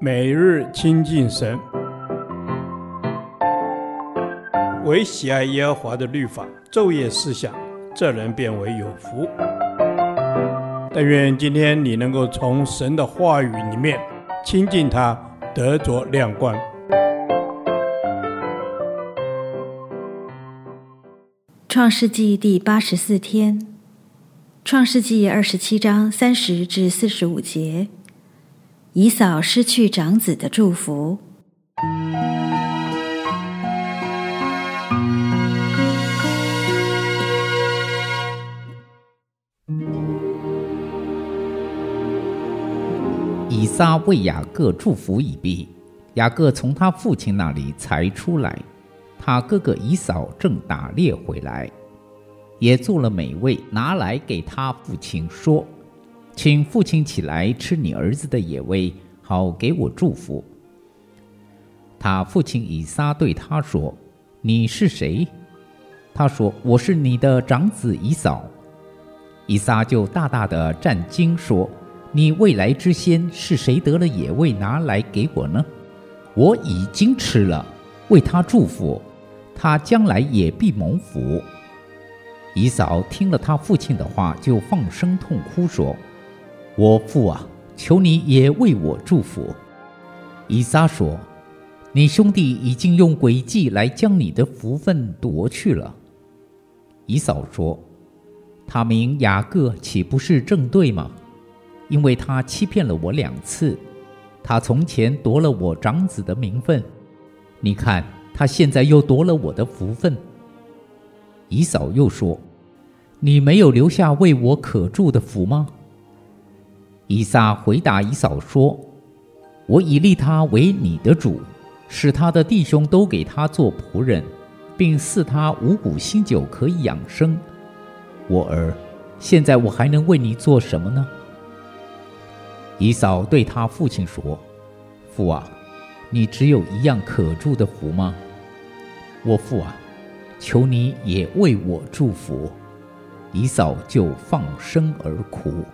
每日亲近神，唯喜爱耶和华的律法，昼夜思想，这人便为有福。但愿今天你能够从神的话语里面亲近他，得着亮光。创世纪第八十四天。创世纪二十七章三十至四十五节，以扫失去长子的祝福。以撒为雅各祝福已毕，雅各从他父亲那里才出来，他哥哥以扫正打猎回来。也做了美味，拿来给他父亲说：“请父亲起来吃你儿子的野味，好给我祝福。”他父亲以撒对他说：“你是谁？”他说：“我是你的长子以扫。”以撒就大大的战惊说：“你未来之先是谁得了野味拿来给我呢？我已经吃了，为他祝福，他将来也必蒙福。”以扫听了他父亲的话，就放声痛哭，说：“我父啊，求你也为我祝福。”以撒说：“你兄弟已经用诡计来将你的福分夺去了。”以扫说：“他名雅各岂不是正对吗？因为他欺骗了我两次，他从前夺了我长子的名分，你看他现在又夺了我的福分。”以扫又说：“你没有留下为我可祝的福吗？”以撒回答以扫说：“我已立他为你的主，使他的弟兄都给他做仆人，并赐他五谷新酒可以养生。我儿，现在我还能为你做什么呢？”以扫对他父亲说：“父啊，你只有一样可祝的福吗？我父啊。”求你也为我祝福，以扫就放声而哭。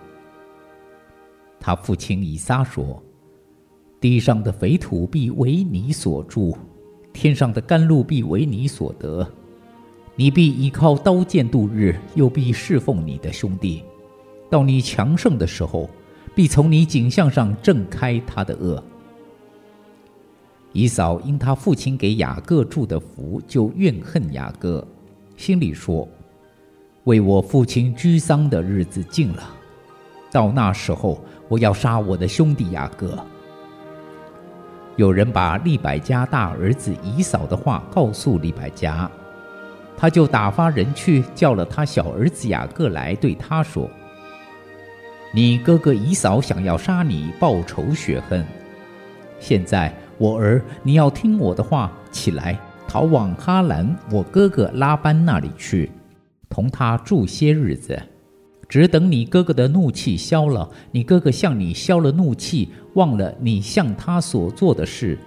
他父亲以撒说：“地上的肥土必为你所住，天上的甘露必为你所得。你必依靠刀剑度日，又必侍奉你的兄弟。到你强盛的时候，必从你颈项上震开他的轭。”以扫因他父亲给雅各祝的福，就怨恨雅各，心里说：“为我父亲居丧的日子近了，到那时候，我要杀我的兄弟雅各。”有人把利百加大儿子以扫的话告诉利百加，他就打发人去叫了他小儿子雅各来，对他说：“你哥哥以扫想要杀你，报仇雪恨。现在。”我儿，你要听我的话，起来，逃往哈兰，我哥哥拉班那里去，同他住些日子，只等你哥哥的怒气消了，你哥哥向你消了怒气，忘了你向他所做的事，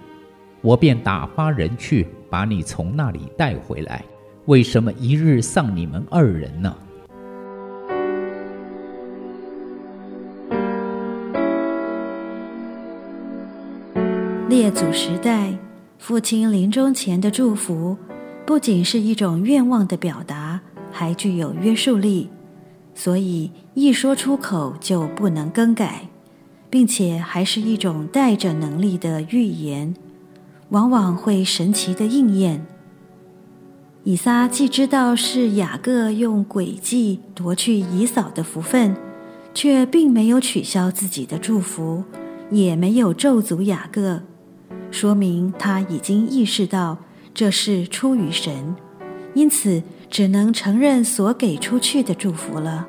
我便打发人去把你从那里带回来。为什么一日丧你们二人呢？列祖时代，父亲临终前的祝福，不仅是一种愿望的表达，还具有约束力，所以一说出口就不能更改，并且还是一种带着能力的预言，往往会神奇的应验。以撒既知道是雅各用诡计夺去以扫的福分，却并没有取消自己的祝福，也没有咒诅雅各。说明他已经意识到这是出于神，因此只能承认所给出去的祝福了。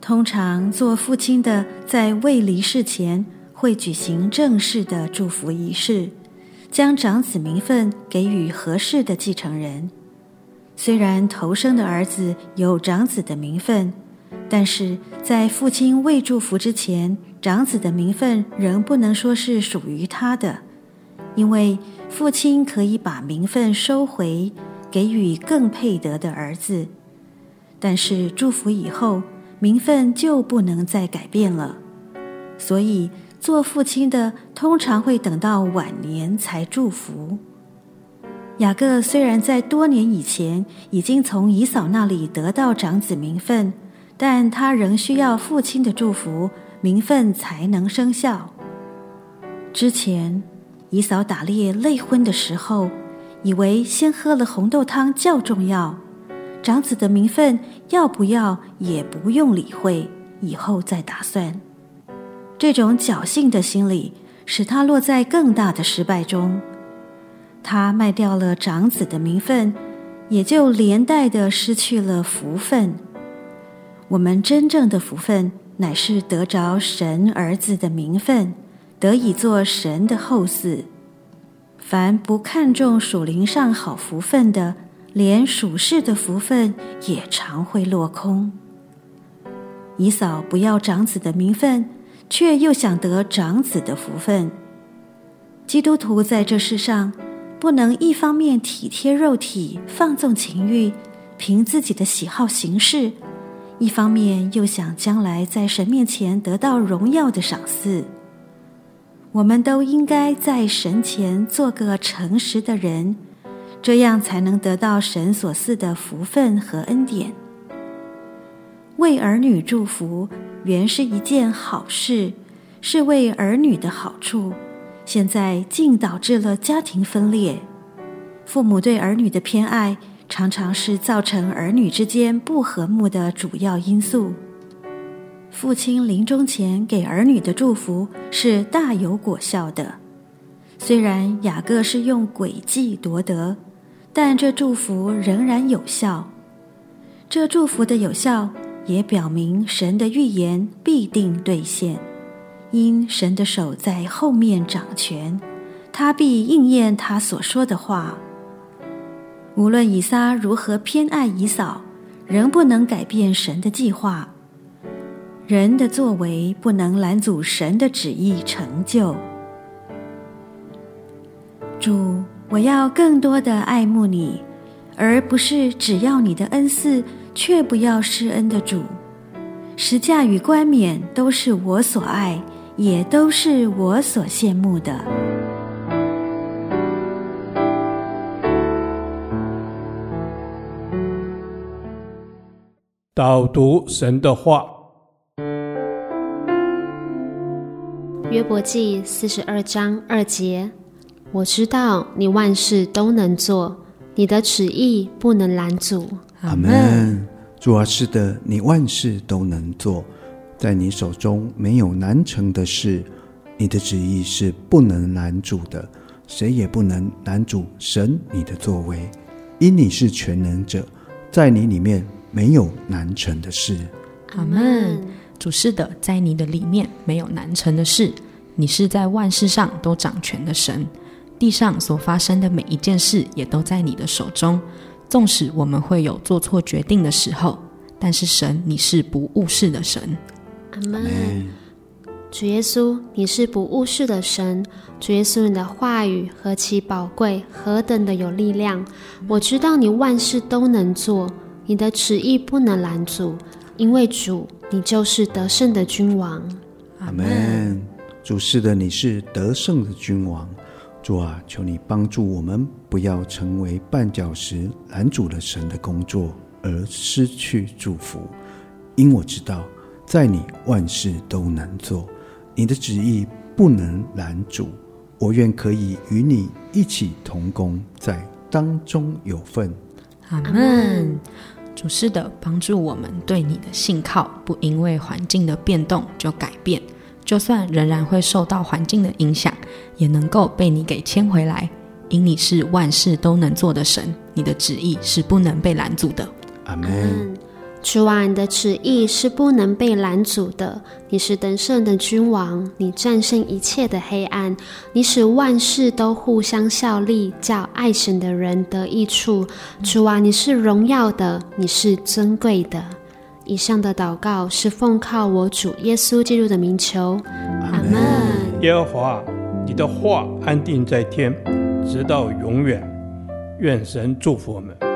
通常做父亲的在未离世前会举行正式的祝福仪式，将长子名分给予合适的继承人。虽然头生的儿子有长子的名分，但是在父亲未祝福之前，长子的名分仍不能说是属于他的，因为父亲可以把名分收回，给予更配得的儿子。但是祝福以后，名分就不能再改变了。所以做父亲的通常会等到晚年才祝福。雅各虽然在多年以前已经从以嫂那里得到长子名分，但他仍需要父亲的祝福，名分才能生效。之前，以嫂打猎累昏的时候，以为先喝了红豆汤较重要，长子的名分要不要也不用理会，以后再打算。这种侥幸的心理使他落在更大的失败中。他卖掉了长子的名分，也就连带的失去了福分。我们真正的福分，乃是得着神儿子的名分，得以做神的后嗣。凡不看重属灵上好福分的，连属世的福分也常会落空。以扫不要长子的名分，却又想得长子的福分。基督徒在这世上，不能一方面体贴肉体，放纵情欲，凭自己的喜好行事。一方面又想将来在神面前得到荣耀的赏赐，我们都应该在神前做个诚实的人，这样才能得到神所赐的福分和恩典。为儿女祝福原是一件好事，是为儿女的好处，现在竟导致了家庭分裂，父母对儿女的偏爱。常常是造成儿女之间不和睦的主要因素。父亲临终前给儿女的祝福是大有果效的，虽然雅各是用诡计夺得，但这祝福仍然有效。这祝福的有效也表明神的预言必定兑现，因神的手在后面掌权，他必应验他所说的话。无论以撒如何偏爱以扫，仍不能改变神的计划。人的作为不能拦阻神的旨意成就。主，我要更多的爱慕你，而不是只要你的恩赐，却不要施恩的主。十架与冠冕都是我所爱，也都是我所羡慕的。导读神的话，约伯记四十二章二节：我知道你万事都能做，你的旨意不能拦阻。阿门。主啊，是的，你万事都能做，在你手中没有难成的事，你的旨意是不能拦阻的，谁也不能拦阻神你的作为，因你是全能者，在你里面。没有难成的事。阿门。主是的，在你的里面没有难成的事。你是在万事上都掌权的神，地上所发生的每一件事也都在你的手中。纵使我们会有做错决定的时候，但是神，你是不误事的神。阿门。主耶稣，你是不误事的神。主耶稣，你的话语何其宝贵，何等的有力量！我知道你万事都能做。你的旨意不能拦阻，因为主，你就是得胜的君王。阿门。主是的，你是得胜的君王。主啊，求你帮助我们，不要成为绊脚石，拦阻了神的工作而失去祝福。因我知道，在你万事都能做，你的旨意不能拦阻。我愿可以与你一起同工，在当中有份。阿门。主是的，帮助我们对你的信靠，不因为环境的变动就改变，就算仍然会受到环境的影响，也能够被你给牵回来。因你是万事都能做的神，你的旨意是不能被拦阻的。阿门。主啊，你的旨意是不能被拦阻的。你是得胜的君王，你战胜一切的黑暗，你使万事都互相效力，叫爱神的人得益处。主啊，你是荣耀的，你是尊贵的。以上的祷告是奉靠我主耶稣基督的名求。阿门。耶和华，你的话安定在天，直到永远。愿神祝福我们。